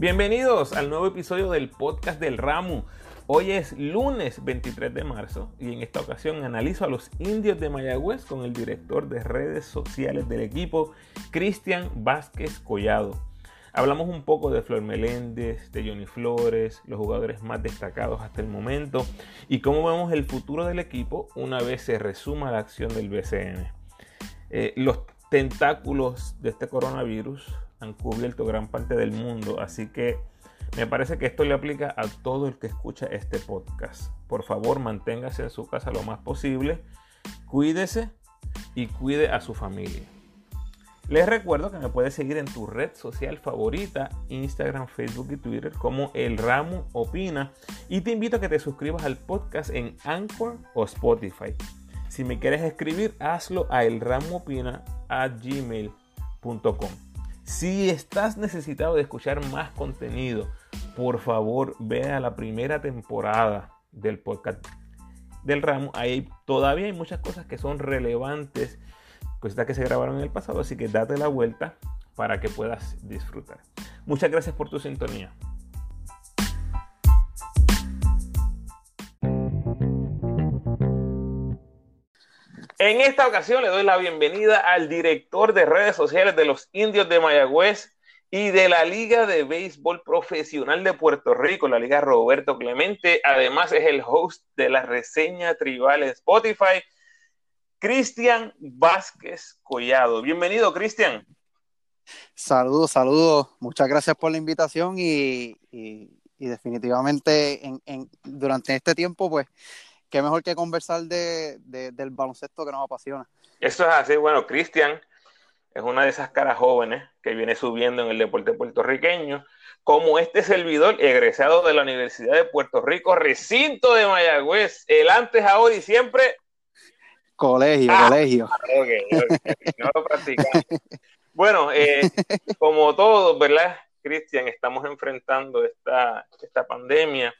Bienvenidos al nuevo episodio del podcast del Ramo. Hoy es lunes 23 de marzo y en esta ocasión analizo a los indios de Mayagüez con el director de redes sociales del equipo, Cristian Vázquez Collado. Hablamos un poco de Flor Meléndez, de Johnny Flores, los jugadores más destacados hasta el momento y cómo vemos el futuro del equipo una vez se resuma la acción del BCN. Eh, los tentáculos de este coronavirus han cubierto gran parte del mundo, así que me parece que esto le aplica a todo el que escucha este podcast. Por favor, manténgase en su casa lo más posible, cuídese y cuide a su familia. Les recuerdo que me puedes seguir en tu red social favorita, Instagram, Facebook y Twitter, como El Ramo Opina. Y te invito a que te suscribas al podcast en Anchor o Spotify. Si me quieres escribir, hazlo a elramopina.gmail.com. Si estás necesitado de escuchar más contenido, por favor ve a la primera temporada del podcast del ramo. Ahí todavía hay muchas cosas que son relevantes, cositas que se grabaron en el pasado, así que date la vuelta para que puedas disfrutar. Muchas gracias por tu sintonía. En esta ocasión le doy la bienvenida al director de redes sociales de los Indios de Mayagüez y de la Liga de Béisbol Profesional de Puerto Rico, la Liga Roberto Clemente. Además es el host de la reseña tribal Spotify, Cristian Vázquez Collado. Bienvenido, Cristian. Saludos, saludos. Muchas gracias por la invitación y, definitivamente durante este tiempo, pues qué mejor que conversar de, del baloncesto que nos apasiona. Eso es así, bueno, Cristian es una de esas caras jóvenes que viene subiendo en el deporte puertorriqueño, como este servidor egresado de la Universidad de Puerto Rico, recinto de Mayagüez, el antes, ahora y siempre. Colegio, ah, colegio. no lo practicamos. Bueno, eh, como todos, ¿verdad, Cristian? Estamos enfrentando esta, esta pandemia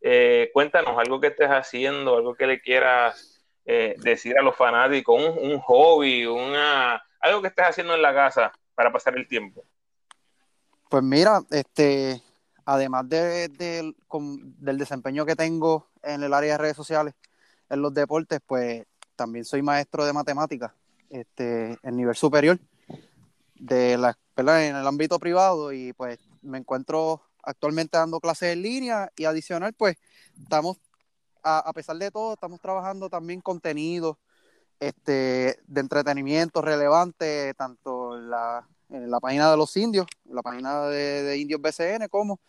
eh, cuéntanos algo que estés haciendo, algo que le quieras eh, decir a los fanáticos, un, hobby, una, algo que estés haciendo en la casa para pasar el tiempo. Pues mira, este, además de, del desempeño que tengo en el área de redes sociales, en los deportes, pues también soy maestro de matemáticas este, en nivel superior de la en el ámbito privado y pues me encuentro actualmente dando clases en línea y adicional, pues estamos, a, pesar de todo, estamos trabajando también contenido este, de entretenimiento relevante, tanto en la, la página de los indios, la página de, Indios BCN, como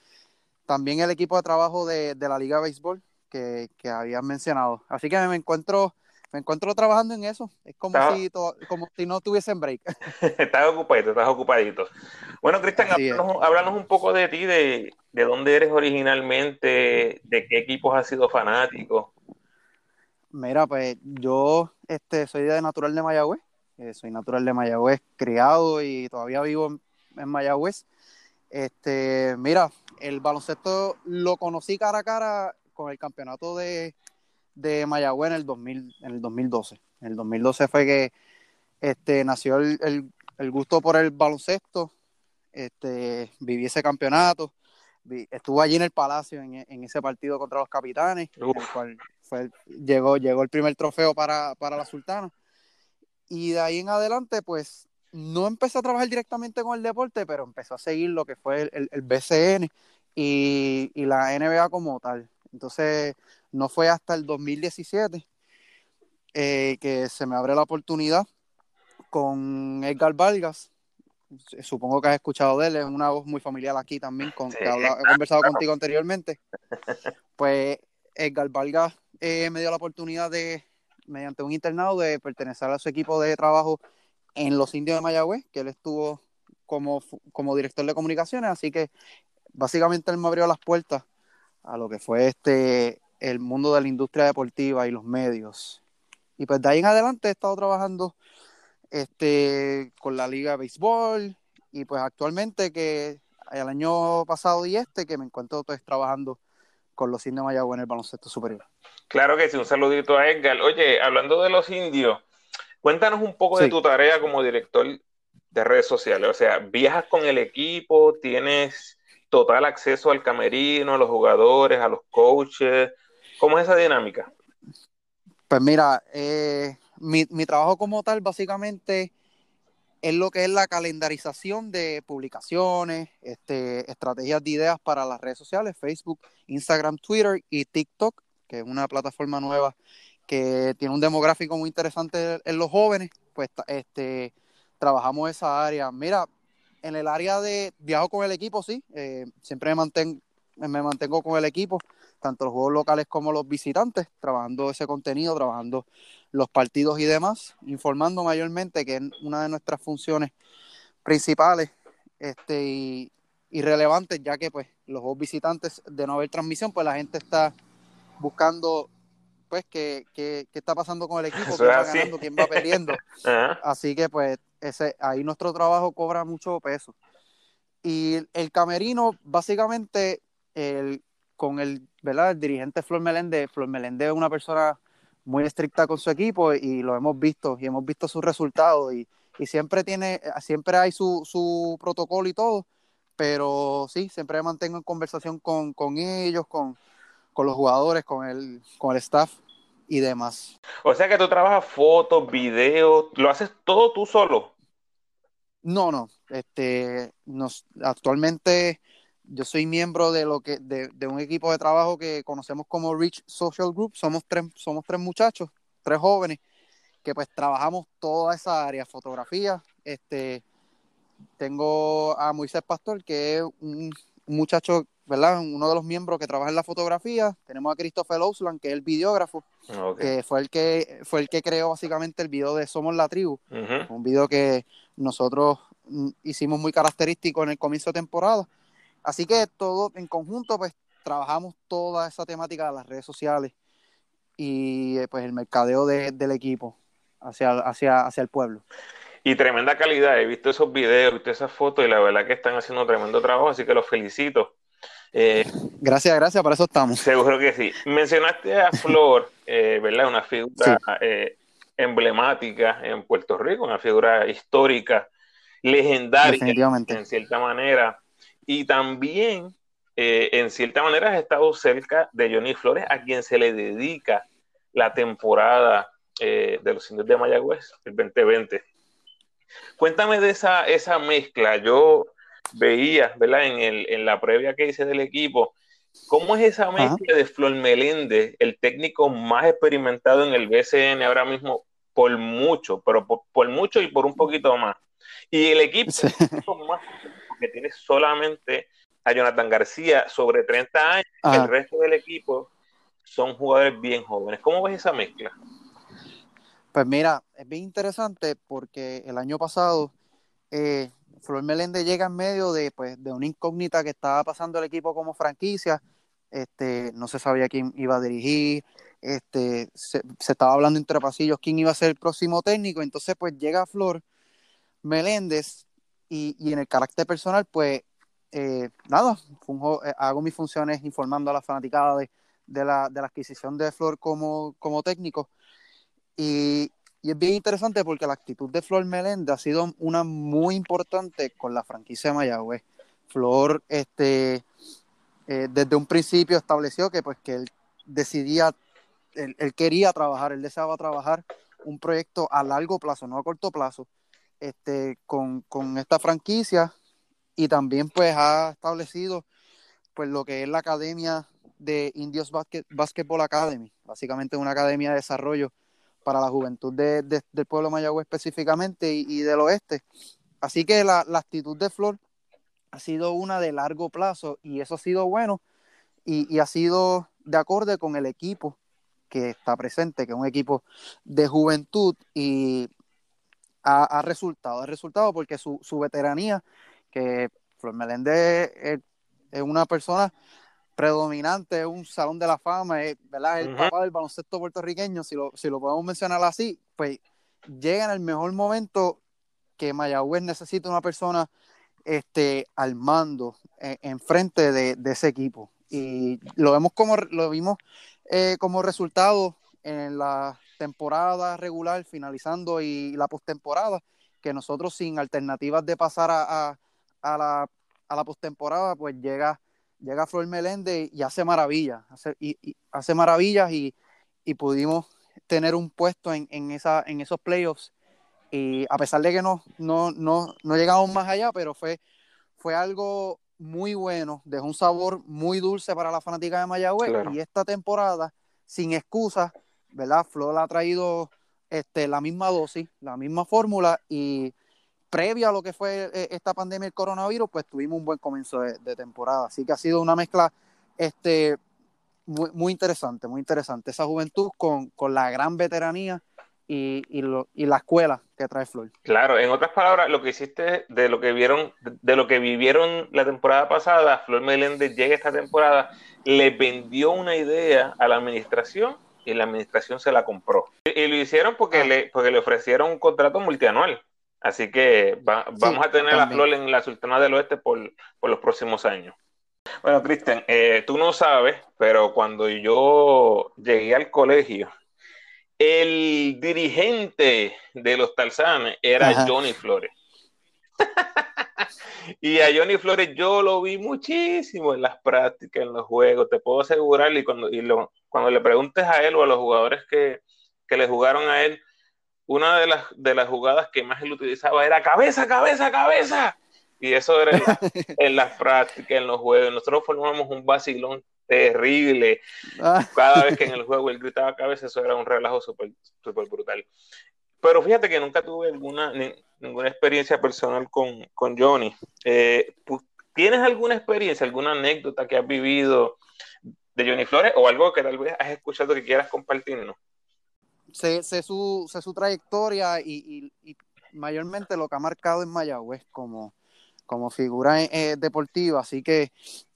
también el equipo de trabajo de, la Liga de Béisbol que, que habían mencionado. Así que me encuentro me encuentro trabajando en eso. Es como, si, como si no tuviesen break. estás ocupadito, estás ocupadito. Bueno, Cristian, háblanos, un poco de ti, de, de, dónde eres originalmente, de qué equipos has sido fanático. Mira, pues yo este, soy de natural de Mayagüez. Eh, soy natural de Mayagüez, criado y todavía vivo en, en Mayagüez. Este, mira, el baloncesto lo conocí cara a cara con el campeonato de, de Mayagüez en el, 2000, en el 2012. En el 2012 fue que este, nació el, gusto por el baloncesto, este, viví ese campeonato, estuve allí en el Palacio en, ese partido contra los Capitanes, el cual fue, llegó, llegó el primer trofeo para, la Sultana. Y de ahí en adelante, pues no empecé a trabajar directamente con el deporte, pero empezó a seguir lo que fue el, el BCN y, y, la NBA como tal. Entonces, no fue hasta el 2017 eh, que se me abre la oportunidad con Edgar Vargas. Supongo que has escuchado de él, es una voz muy familiar aquí también, con, que he conversado contigo anteriormente. Pues Edgar Vargas eh, me dio la oportunidad de, mediante un internado, de pertenecer a su equipo de trabajo en los indios de Mayagüez, que él estuvo como, como director de comunicaciones, así que básicamente él me abrió las puertas a lo que fue este el mundo de la industria deportiva y los medios. Y pues de ahí en adelante he estado trabajando este, con la Liga de Béisbol y pues actualmente que el año pasado y este que me encuentro pues, trabajando con los indios Mayagüez en el baloncesto superior. Claro que sí, un saludito a Edgar. Oye, hablando de los indios, cuéntanos un poco de tu tarea como director de redes sociales. O sea, viajas con el equipo, tienes total acceso al camerino, a los jugadores, a los coaches? ¿Cómo es esa dinámica? Pues mira, eh, mi, mi, trabajo como tal básicamente es lo que es la calendarización de publicaciones, este, estrategias de ideas para las redes sociales, Facebook, Instagram, Twitter y TikTok, que es una plataforma nueva que tiene un demográfico muy interesante en los jóvenes, pues este, trabajamos esa área. Mira, en el área de viajo con el equipo, sí, eh, siempre me mantengo, me mantengo con el equipo, tanto los juegos locales como los visitantes, trabajando ese contenido, trabajando los partidos y demás, informando mayormente que es una de nuestras funciones principales este, y, relevantes, ya que pues los juegos visitantes de no haber transmisión, pues la gente está buscando pues qué, qué, qué está pasando con el equipo, quién va ganando, quién va perdiendo. Así que pues ese, ahí nuestro trabajo cobra mucho peso. Y el camerino, básicamente, el, con el, ¿verdad? el dirigente Flor Meléndez, Flor Meléndez es una persona muy estricta con su equipo y lo hemos visto y hemos visto sus resultados y, y siempre tiene, siempre hay su, su, protocolo y todo, pero sí, siempre mantengo en conversación con, con ellos, con, con, los jugadores, con el, con el staff y demás. O sea que tú trabajas fotos, videos, lo haces todo tú solo. No, no, este, nos, actualmente yo soy miembro de lo que de, de, un equipo de trabajo que conocemos como Rich Social Group. Somos tres, somos tres muchachos, tres jóvenes que pues trabajamos toda esa área, fotografía. Este, tengo a Moisés Pastor, que es un, muchacho, ¿verdad? Uno de los miembros que trabaja en la fotografía. Tenemos a Christopher Osland, que es el videógrafo, que fue el que fue el que creó básicamente el video de Somos la Tribu, un video que nosotros mm, hicimos muy característico en el comienzo de temporada Así que todo en conjunto, pues trabajamos toda esa temática de las redes sociales y eh, pues el mercadeo del equipo hacia, hacia, hacia el pueblo. Y tremenda calidad, he visto esos videos, he visto esas fotos y la verdad que están haciendo tremendo trabajo, así que los felicito. Eh, gracias, gracias, para eso estamos. Seguro que sí. Mencionaste a Flor, eh, ¿verdad? Una figura emblemática en Puerto Rico, una figura histórica, legendaria en cierta manera. Y también, eh, en cierta manera, has estado cerca de Johnny Flores, a quien se le dedica la temporada eh, de los indios de Mayagüez, el 2020. Cuéntame de esa, esa mezcla. Yo veía, ¿verdad? En, el, en la previa que hice del equipo, ¿cómo es esa mezcla de Flor Meléndez, el técnico más experimentado en el BCN ahora mismo, por mucho, pero por, mucho y por un poquito más? Y el equipo más que tiene solamente a Jonathan García sobre 30 años, el resto del equipo son jugadores bien jóvenes. ¿Cómo ves esa mezcla? Pues mira, es bien interesante porque el año pasado eh, Flor Meléndez llega en medio de, pues, de una incógnita que estaba pasando el equipo como franquicia. Este, no se sabía quién iba a dirigir, este, se, se, estaba hablando entre pasillos quién iba a ser el próximo técnico. Entonces, pues llega Flor Meléndez y, y en el carácter personal, pues eh, nada, eh, hago mis funciones informando a la fanaticada de, de, la, de la adquisición de Flor como, como técnico. Y, y, es bien interesante porque la actitud de Flor Meléndez ha sido una muy importante con la franquicia de Mayagüez. Flor, este, eh, desde un principio estableció que pues que él decidía, él, él, quería trabajar, él deseaba trabajar un proyecto a largo plazo, no a corto plazo, este, con, con esta franquicia y también pues ha establecido pues lo que es la academia de Indios Basketball Academy, básicamente una academia de desarrollo para la juventud de, del pueblo Mayagüez específicamente y, del oeste. Así que la, la, actitud de Flor ha sido una de largo plazo y eso ha sido bueno y, y ha sido de acorde con el equipo que está presente, que es un equipo de juventud y ha, resultado, ha resultado porque su, su veteranía, que Flor Meléndez es, una persona predominante, es un salón de la fama, es, ¿verdad? el papá del baloncesto puertorriqueño, si lo, si lo podemos mencionar así, pues llega en el mejor momento que Mayagüez necesita una persona este, al mando, en enfrente de, de, ese equipo. Y lo vemos como lo vimos eh, como resultado en la temporada regular finalizando y la postemporada, que nosotros sin alternativas de pasar a, a, la a la postemporada, pues llega, llega Flor Meléndez y hace maravillas, hace, y, hace maravillas y, pudimos tener un puesto en, en, esa, en esos playoffs. Y a pesar de que no, no, no, no llegamos más allá, pero fue, fue algo muy bueno, dejó un sabor muy dulce para la fanática de Mayagüez y esta temporada, sin excusas, ¿verdad? Flor ha traído este, la misma dosis, la misma fórmula y previa a lo que fue eh, esta pandemia del coronavirus, pues tuvimos un buen comienzo de, temporada. Así que ha sido una mezcla este, muy, interesante, muy interesante. Esa juventud con, con la gran veteranía y, y, la escuela que trae Flor. Claro, en otras palabras, lo que hiciste de lo que vieron, de lo que vivieron la temporada pasada, Flor Meléndez llega esta temporada, le vendió una idea a la administración y la administración se la compró. Y, lo hicieron porque, ah. le, porque le ofrecieron un contrato multianual. Así que vamos a tener a Flor en la Sultana del Oeste por, por los próximos años. Bueno, Cristian, eh, tú no sabes, pero cuando yo llegué al colegio, el dirigente de los Talzanes era Johnny Flores. y a Johnny Flores yo lo vi muchísimo en las prácticas, en los juegos, te puedo asegurar, y cuando, y lo, cuando le preguntes a él o a los jugadores que, que le jugaron a él, una de las, de las jugadas que más él utilizaba era cabeza, cabeza, cabeza. Y eso era en, las prácticas, en los juegos. Nosotros formamos un vacilón terrible. Ah. Cada vez que en el juego él gritaba cabeza, eso era un relajo súper super brutal. Pero fíjate que nunca tuve alguna, ninguna experiencia personal con, con Johnny. Eh, ¿Tienes alguna experiencia, alguna anécdota que has vivido de Johnny Flores o algo que tal vez has escuchado que quieras compartirnos? Sé, sé, su, sé su trayectoria y, y, mayormente lo que ha marcado en Mayagüez como, como figura eh, deportiva, así que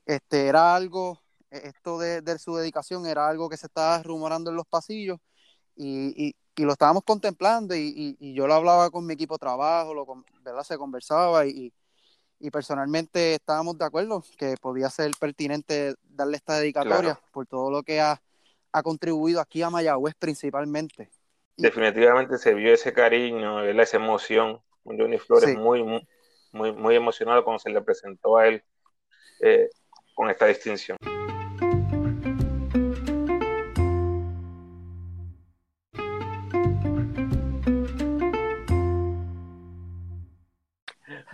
este era algo e-, esto de, su dedicación era algo que se estaba rumorando en los pasillos y, lo estábamos contemplando y, yo lo hablaba con mi equipo de trabajo, lo, ¿verdad? se conversaba y, personalmente estábamos de acuerdo que podía ser pertinente darle esta dedicatoria por todo lo que ha, contribuido aquí a Mayagüez principalmente. Definitivamente se vio ese cariño, esa emoción. Johnny Flores muy, muy, muy emocionado cuando se le presentó a él eh, con esta distinción.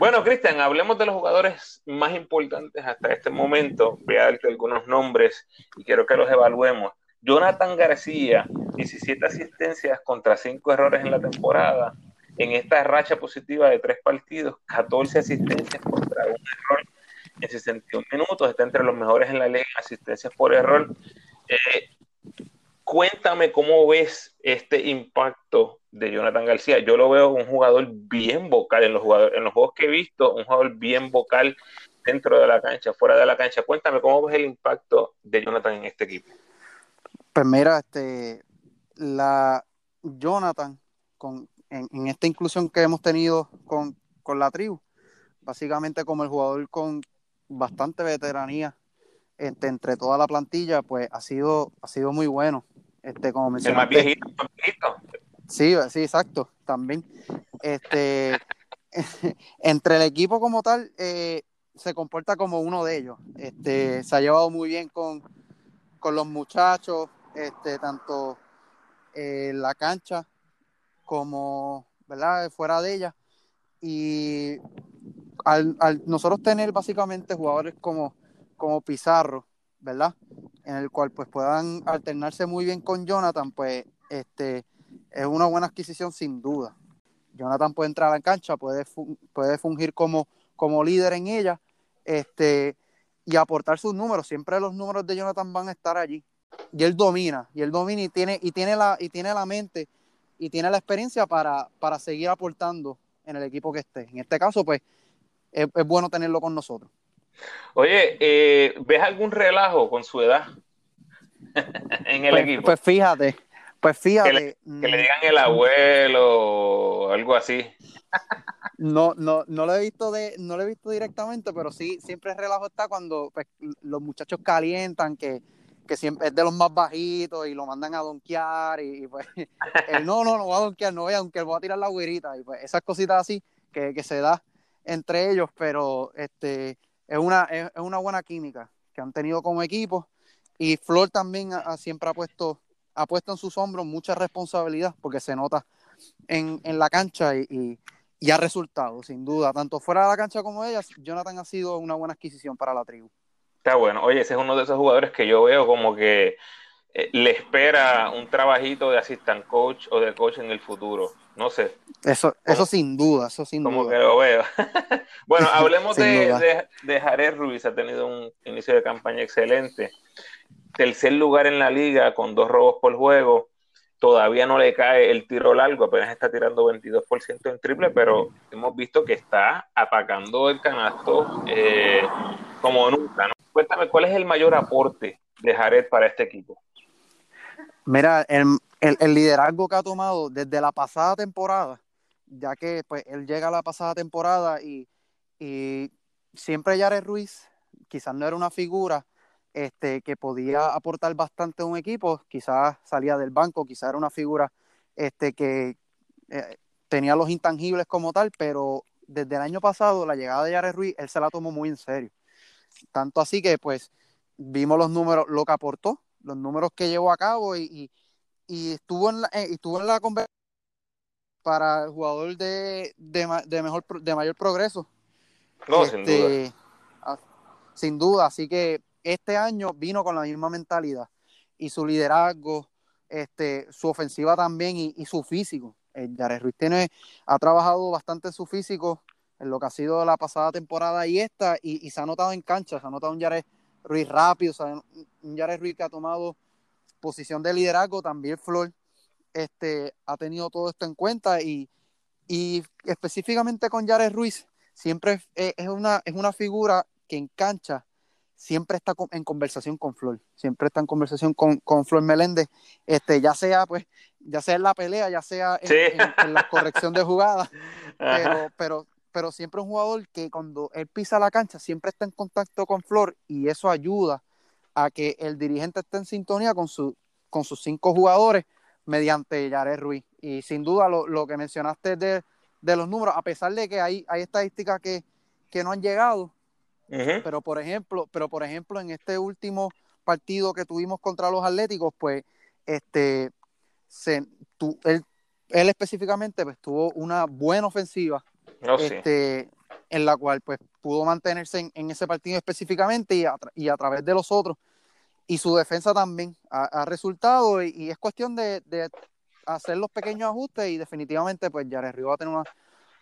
Bueno, Cristian, hablemos de los jugadores más importantes hasta este momento. Voy a darte algunos nombres y quiero que los evaluemos. Jonathan García, 17 asistencias contra 5 errores en la temporada. En esta racha positiva de 3 partidos, 14 asistencias contra un error en 61 minutos. Está entre los mejores en la liga en asistencias por error. Eh, cuéntame cómo ves este impacto de Jonathan García. Yo lo veo un jugador bien vocal en los, jugadores, en los juegos que he visto, un jugador bien vocal dentro de la cancha, fuera de la cancha. Cuéntame cómo ves el impacto de Jonathan en este equipo. Pues mira, este, la Jonathan, con, en, esta inclusión que hemos tenido con, con la tribu, básicamente como el jugador con bastante veteranía este, entre toda la plantilla, pues ha sido, ha sido muy bueno. Este, como el más viejito, más viejito. Sí, sí, exacto, también. Este, entre el equipo como tal, eh, se comporta como uno de ellos. Este, se ha llevado muy bien con, los muchachos, este, tanto en la cancha como ¿verdad? fuera de ella. Y al, nosotros tener básicamente jugadores como, como Pizarro, ¿verdad? En el cual pues puedan alternarse muy bien con Jonathan, pues este es una buena adquisición sin duda. Jonathan puede entrar a la cancha, puede, puede fungir como, como líder en ella este, y aportar sus números. Siempre los números de Jonathan van a estar allí. Y él domina, y él domina y tiene, y tiene, la, y tiene la mente y tiene la experiencia para, para seguir aportando en el equipo que esté. En este caso, pues, es, bueno tenerlo con nosotros. Oye, eh, ¿ves algún relajo con su edad en el pues, equipo? Pues fíjate, pues fíjate. Que le, mm, digan el abuelo o algo así. No, no, no lo he visto de, no lo he visto directamente, pero sí, siempre el relajo está cuando pues, los muchachos calientan, que, siempre es de los más bajitos y lo mandan a donkear y, pues no, no, no voy a donkear, no voy a donkear, voy a tirar la güerita y pues esas cositas así que, se da entre ellos, pero este es una, es, una buena química que han tenido como equipo. Y Flor también siempre ha puesto, ha puesto en sus hombros mucha responsabilidad porque se nota en, la cancha y, y, ha resultado, sin duda. Tanto fuera de la cancha como ella, Jonathan ha sido una buena adquisición para la tribu. Está bueno. Oye, ese es uno de esos jugadores que yo veo como que eh, le espera un trabajito de assistant coach o de coach en el futuro. No sé. Eso, eso sin duda, eso sin como duda. que lo veo. bueno, hablemos de, de, Jared Ruiz. Ha tenido un inicio de campaña excelente. Tercer lugar en la liga con dos robos por juego. Todavía no le cae el tiro largo, apenas está tirando 22% en triple, pero hemos visto que está atacando el canasto eh, como nunca. Cuéntame, ¿cuál es el mayor aporte de Jared para este equipo? Mira, el, liderazgo que ha tomado desde la pasada temporada, ya que pues él llega a la pasada temporada y, siempre Jared Ruiz quizás no era una figura este, que podía aportar bastante a un equipo, quizás salía del banco, quizás era una figura este, que eh, tenía los intangibles como tal, pero desde el año pasado la llegada de Jared Ruiz, él se la tomó muy en serio. Tanto así que pues vimos los números, lo que aportó, los números que llevó a cabo y, estuvo en la, eh, estuvo en la conversación para el jugador de, mejor de mayor progreso. No, sin duda. Este, sin duda, así que este año vino con la misma mentalidad y su liderazgo, este, su ofensiva también y, su físico. El eh, Jared Ruiz tiene, ha trabajado bastante su físico en lo que ha sido la pasada temporada y esta, y, se ha notado en cancha, se ha notado un Jared Ruiz rápido, un Jared Ruiz que ha tomado posición de liderazgo, también Flor este, ha tenido todo esto en cuenta y, específicamente con Jared Ruiz, siempre es, una, es una figura que en cancha siempre está en conversación con Flor, siempre está en conversación con, Flor Meléndez, este, ya sea pues, ya sea en la pelea, ya sea en, la corrección de jugadas, pero, pero pero siempre un jugador que cuando él pisa la cancha siempre está en contacto con Flor y eso ayuda a que el dirigente esté en sintonía con, su, con sus cinco jugadores mediante Yaret Ruiz. Y sin duda lo, que mencionaste de, los números, a pesar de que hay, hay estadísticas que, no han llegado, pero por ejemplo, pero por ejemplo, en este último partido que tuvimos contra los Atléticos, pues este se, él, él específicamente pues, tuvo una buena ofensiva Oh, este, en la cual pues pudo mantenerse en, ese partido específicamente y a, y a, través de los otros. Y su defensa también ha, resultado y, es cuestión de, hacer los pequeños ajustes y definitivamente pues Jared Río va a tener una,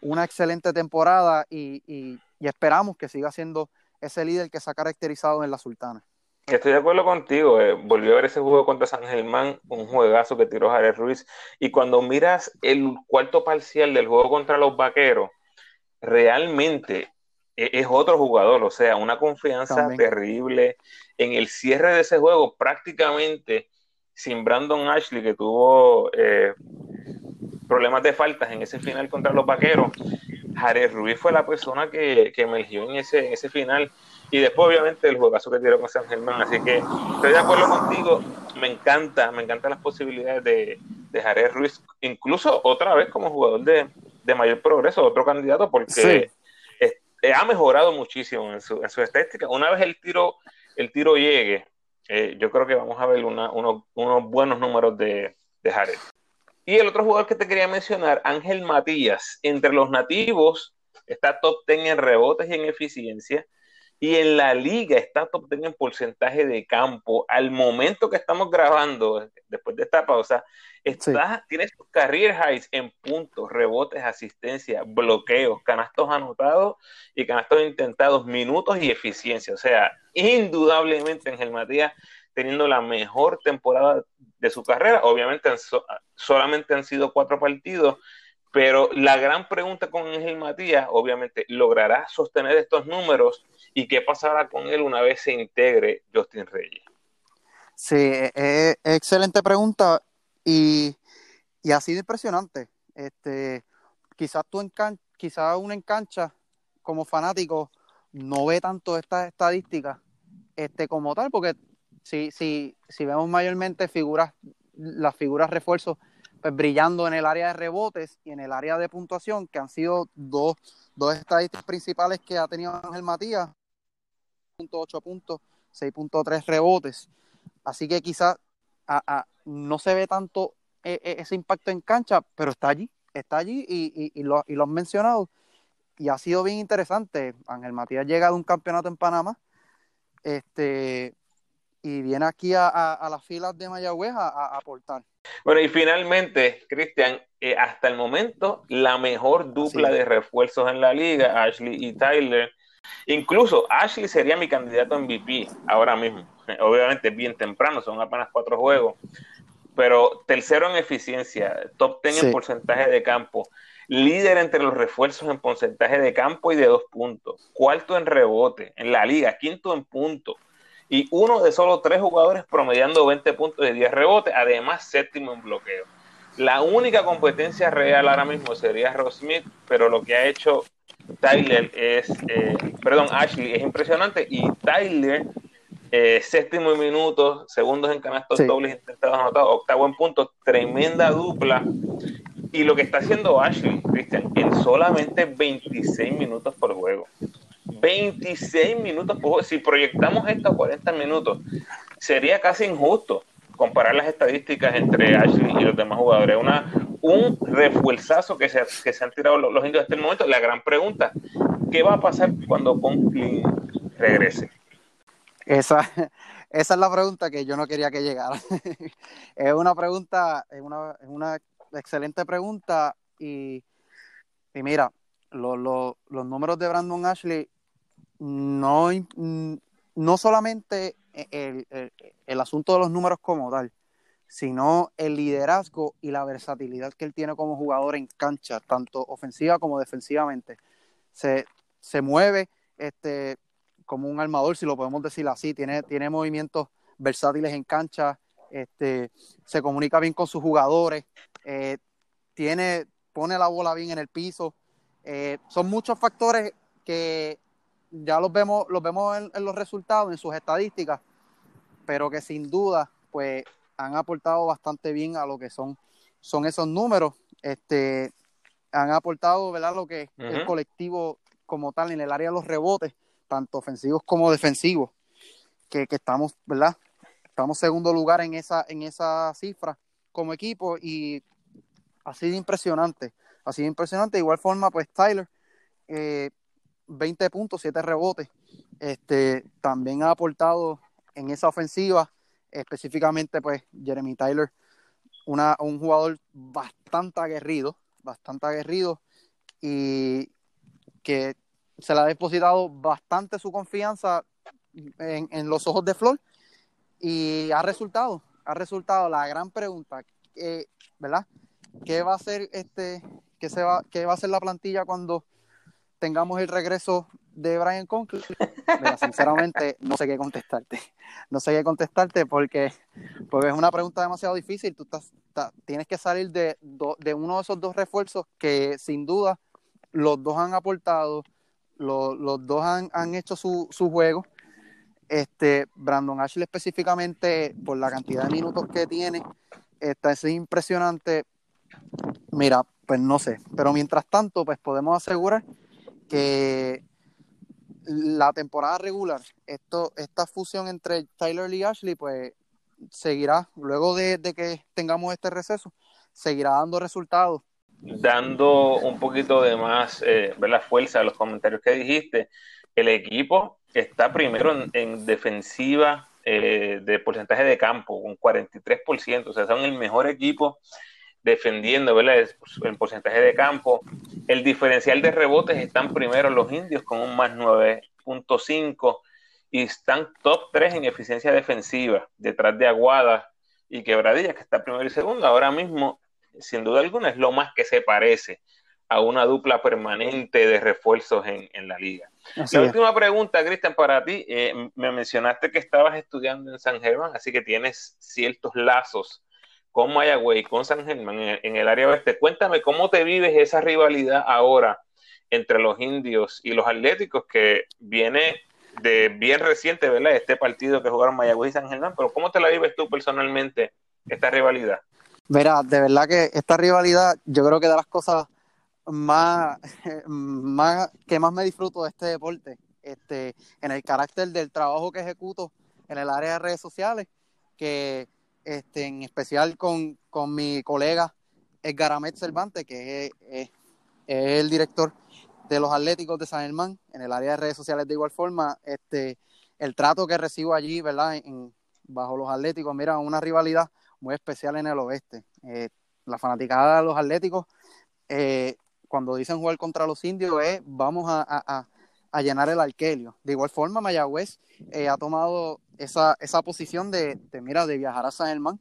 una excelente temporada y, y, esperamos que siga siendo ese líder que se ha caracterizado en la Sultana. Estoy de acuerdo contigo, eh, volvió a ver ese juego contra San Germán, un juegazo que tiró Jared Ruiz, y cuando miras el cuarto parcial del juego contra los Vaqueros, realmente e-, es otro jugador, o sea, una confianza terrible en el cierre de ese juego, prácticamente sin Brandon Ashley, que tuvo eh, problemas de faltas en ese final contra los vaqueros. Jared Ruiz fue la persona que, que emergió en ese, ese final. Y después, obviamente, el juegazo que tiró con San Germán. Así que estoy de acuerdo contigo. Me encanta, me encantan las posibilidades de, de Jared Ruiz, incluso otra vez como jugador de, de mayor progreso, otro candidato, porque eh, ha mejorado muchísimo en su, en su, estética. Una vez el tiro, el tiro llegue, eh, yo creo que vamos a ver unos, buenos números de, de Jared. Y el otro jugador que te quería mencionar, Ángel Matías, entre los nativos está top 10 en rebotes y en eficiencia. Y en la liga está top 10 en porcentaje de campo. Al momento que estamos grabando, después de esta pausa, está, tiene sus career highs en puntos, rebotes, asistencia, bloqueos, canastos anotados y canastos intentados, minutos y eficiencia. O sea, indudablemente Ángel Matías teniendo la mejor temporada de su carrera. Obviamente solamente han sido cuatro partidos, pero la gran pregunta con Ángel Matías, obviamente, ¿logrará sostener estos números? ¿Y qué pasará con él una vez se integre Justin Reyes? Sí, es, excelente pregunta y, ha sido impresionante. Este, quizás tú en quizás uno en cancha como fanático no ve tanto estas estadísticas este, como tal, porque si, si, si vemos mayormente figuras, las figuras refuerzos pues, brillando en el área de rebotes y en el área de puntuación, que han sido dos, dos estadísticas principales que ha tenido Ángel Matías. 6.8 puntos, 6.3 rebotes. Así que quizás no se ve tanto e, e, ese impacto en cancha, pero está allí, está allí y, y, lo, y lo han mencionado. Y ha sido bien interesante. Ángel Matías llega de un campeonato en Panamá este, y viene aquí a, las filas de Mayagüez a, aportar. Bueno, y finalmente, Cristian, eh, hasta el momento, la mejor dupla de refuerzos en la liga, Ashley y Tyler. Incluso Ashley sería mi candidato MVP ahora mismo. Obviamente bien temprano, son apenas cuatro juegos. Pero tercero en eficiencia, top ten en porcentaje de campo, líder entre los refuerzos en porcentaje de campo y de dos puntos, cuarto en rebote en la liga, quinto en puntos y uno de solo tres jugadores promediando 20 puntos de 10 rebotes, además séptimo en bloqueo. La única competencia real ahora mismo sería Ross Smith, pero lo que ha hecho Tyler es, eh, perdón, Ashley es impresionante y Tyler, eh, séptimo en minutos, segundos en canastos dobles intentados anotados, octavo en puntos, tremenda dupla. Y lo que está haciendo Ashley, Christian, en solamente 26 minutos por juego. 26 minutos juego. Si proyectamos estos 40 minutos, sería casi injusto comparar las estadísticas entre Ashley y los demás jugadores. Una, un refuerzazo que se, que se han tirado los, indios hasta el momento. La gran pregunta, ¿qué va a pasar cuando Conklin regrese? Esa, esa es la pregunta que yo no quería que llegara. es una pregunta, es una, es una excelente pregunta y, y mira, los números de Brandon Ashley no, no solamente el, el, asunto de los números como tal, sino el liderazgo y la versatilidad que él tiene como jugador en cancha, tanto ofensiva como defensivamente. Se, se mueve este, como un armador, si lo podemos decir así, tiene, tiene movimientos versátiles en cancha, este, se comunica bien con sus jugadores, eh, tiene, pone la bola bien en el piso. Eh, son muchos factores que ya los vemos, los vemos en, los resultados, en sus estadísticas, pero que sin duda, pues han aportado bastante bien a lo que son, son esos números. Este, han aportado, ¿verdad? Lo que el colectivo como tal en el área de los rebotes, tanto ofensivos como defensivos, que, que, estamos, ¿verdad? Estamos segundo lugar en esa, en esa cifra como equipo y ha sido impresionante, ha sido impresionante. De igual forma, pues Tyler, eh, 20 puntos, 7 rebotes. Este, también ha aportado en esa ofensiva, específicamente pues Jeremy Tyler, un jugador bastante aguerrido, bastante aguerrido y que se le ha depositado bastante su confianza en, los ojos de Flor y ha resultado, ha resultado la gran pregunta, eh, ¿verdad? ¿Qué va a ser este, qué va, qué va a ser la plantilla cuando tengamos el regreso de Brian Conklin, sinceramente no sé qué contestarte. No sé qué contestarte porque, porque es una pregunta demasiado difícil. Tú tienes que salir de, de uno de esos dos refuerzos que sin duda los dos han aportado, los, los dos han, han hecho su, su, juego. Este, Brandon Ashley específicamente, por la cantidad de minutos que tiene, está, es impresionante. Mira, pues no sé, pero mientras tanto, pues podemos asegurar que la temporada regular, esto, esta fusión entre Tyler y Ashley, pues seguirá, luego de, que tengamos este receso, seguirá dando resultados. Dando un poquito de más eh, la fuerza a los comentarios que dijiste, el equipo está primero en, defensiva eh, de porcentaje de campo, con 43%, o sea, son el mejor equipo defendiendo, ¿verdad? En porcentaje de campo. El diferencial de rebotes están primero los indios con un más 9.5 y están top 3 en eficiencia defensiva, detrás de Aguada y Quebradillas, que está primero y segundo. Ahora mismo, sin duda alguna, es lo más que se parece a una dupla permanente de refuerzos en, la liga. la última pregunta, Cristian, para ti. Eh, me mencionaste que estabas estudiando en San Germán, así que tienes ciertos lazos con Mayagüey, con San Germán en el, área oeste. Cuéntame cómo te vives esa rivalidad ahora entre los indios y los atléticos que viene de bien reciente, ¿verdad? Este partido que jugaron Mayagüey y San Germán, pero ¿cómo te la vives tú personalmente esta rivalidad? Verá, de verdad que esta rivalidad yo creo que de las cosas más, más que más me disfruto de este deporte. este, en el carácter del trabajo que ejecuto en el área de redes sociales, que este, en especial con, mi colega Edgar Ahmed Cervantes, que es, el director de los Atléticos de San Germán, en el área de redes sociales de igual forma, este, el trato que recibo allí, ¿verdad? Bajo los Atléticos, mira, una rivalidad muy especial en el oeste. Eh, la fanaticada de los Atléticos, eh, cuando dicen jugar contra los indios, es vamos a, llenar el arquelio. De igual forma, Mayagüez eh, ha tomado esa, esa posición de, mira, de viajar a San Germán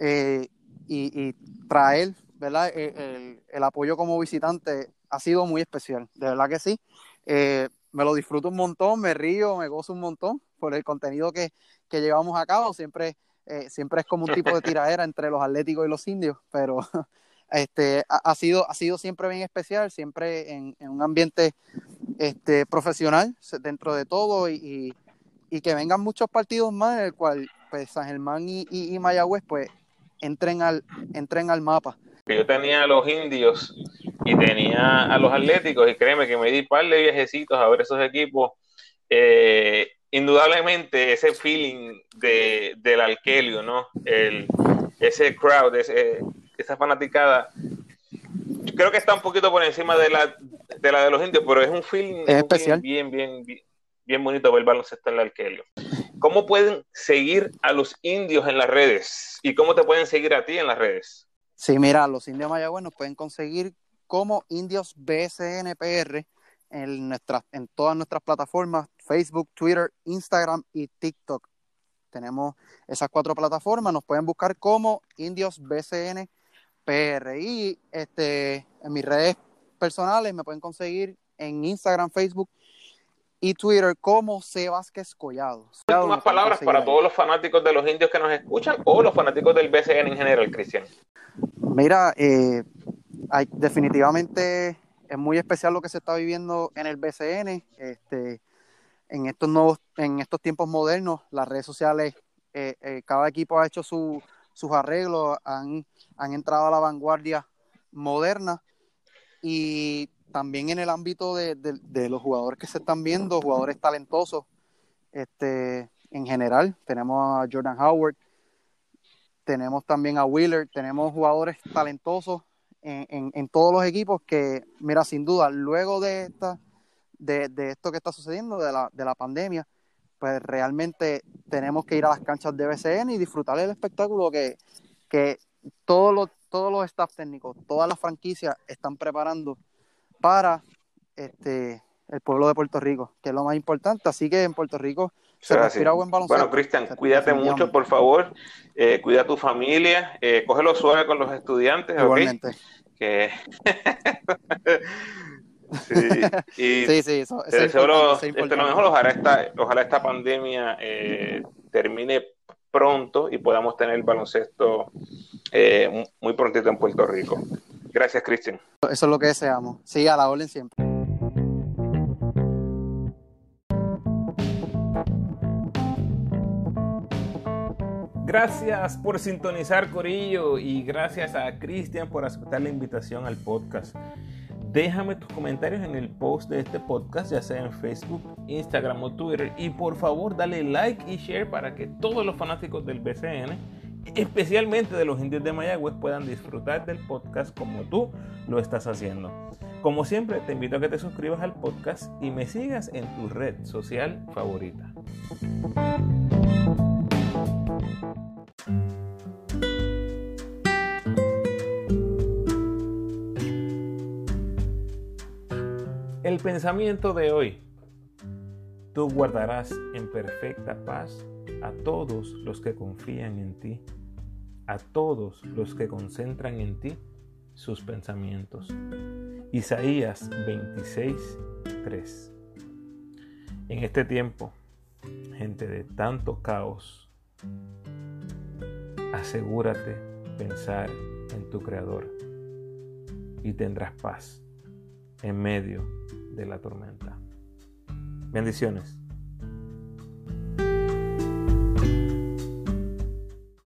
y, y, traer ¿verdad? El, el, apoyo como visitante ha sido muy especial, de verdad que sí. me lo disfruto un montón, me río, me gozo un montón por el contenido que, que llevamos a cabo. Siempre, eh, siempre es como un tipo de tiradera entre los atléticos y los indios, pero este, ha, sido, ha sido siempre bien especial, siempre en, un ambiente este, profesional dentro de todo y, que vengan muchos partidos más en el cual pues, San Germán y, y, Mayagüez pues entren al, entren al mapa. Yo tenía a los indios y tenía a los atléticos y créeme que me di un par de viajecitos a ver esos equipos eh, indudablemente ese feeling de, del Alquelio, ¿no? El, ese crowd, esa fanaticada, creo que está un poquito por encima de la de, la de los indios, pero es un feeling, especial. Bien, bien, bien, bonito ver baloncesto en el Alquelio. ¿Cómo pueden seguir a los indios en las redes? ¿Y cómo te pueden seguir a ti en las redes? Sí, mira, los indios Mayagüez nos pueden conseguir como indios BSNPR en, nuestras, en todas nuestras plataformas, Facebook, Twitter, Instagram y TikTok. Tenemos esas cuatro plataformas, nos pueden buscar como Indios BCN PR. Y este, en mis redes personales me pueden conseguir en Instagram, Facebook y Twitter como Sebasquez Collado. Más palabras para todos los fanáticos de los indios que nos escuchan o los fanáticos del BCN en general, Cristian. Mira, eh, hay, definitivamente es muy especial lo que se está viviendo en el BCN. Este, en estos nuevos, en estos tiempos modernos, las redes sociales, eh, eh, cada equipo ha hecho sus arreglos, han, han entrado a la vanguardia moderna. Y también en el ámbito de, los jugadores que se están viendo, jugadores talentosos, este, en general, tenemos a Jordan Howard, tenemos también a Wheeler, tenemos jugadores talentosos en, todos los equipos que, mira, sin duda, luego de, esta, de, esto que está sucediendo, de la, de la pandemia, pues realmente tenemos que ir a las canchas de BCN y disfrutar el espectáculo que, que todos los, todos los staff técnicos, todas las franquicias están preparando para este el pueblo de Puerto Rico, que es lo más importante. Así que en Puerto Rico se respira buen baloncesto. Bueno, Cristian, cuídate mucho, por favor. Eh, cuida a tu familia. Eh, cógelo suave con los estudiantes. Igualmente. Que... sí, sí, sí, eso, lo mejor. Ojalá esta, ojalá esta pandemia eh, termine pronto y podamos tener el baloncesto eh, muy prontito en Puerto Rico. Gracias, Cristian. Eso es lo que deseamos. Sí, a la orden siempre. Gracias por sintonizar Corillo y gracias a Cristian por aceptar la invitación al podcast. Déjame tus comentarios en el post de este podcast, ya sea en Facebook, Instagram o Twitter. Y por favor, dale like y share para que todos los fanáticos del BCN, especialmente de los indios de Mayagüez, puedan disfrutar del podcast como tú lo estás haciendo. Como siempre, te invito a que te suscribas al podcast y me sigas en tu red social favorita. Pensamiento de hoy. Tú guardarás en perfecta paz a todos los que confían en ti, a todos los que concentran en ti sus pensamientos. Isaías 26, 3. En este tiempo, gente de tanto caos, asegúrate pensar en tu Creador y tendrás paz en medio de la tormenta. Bendiciones.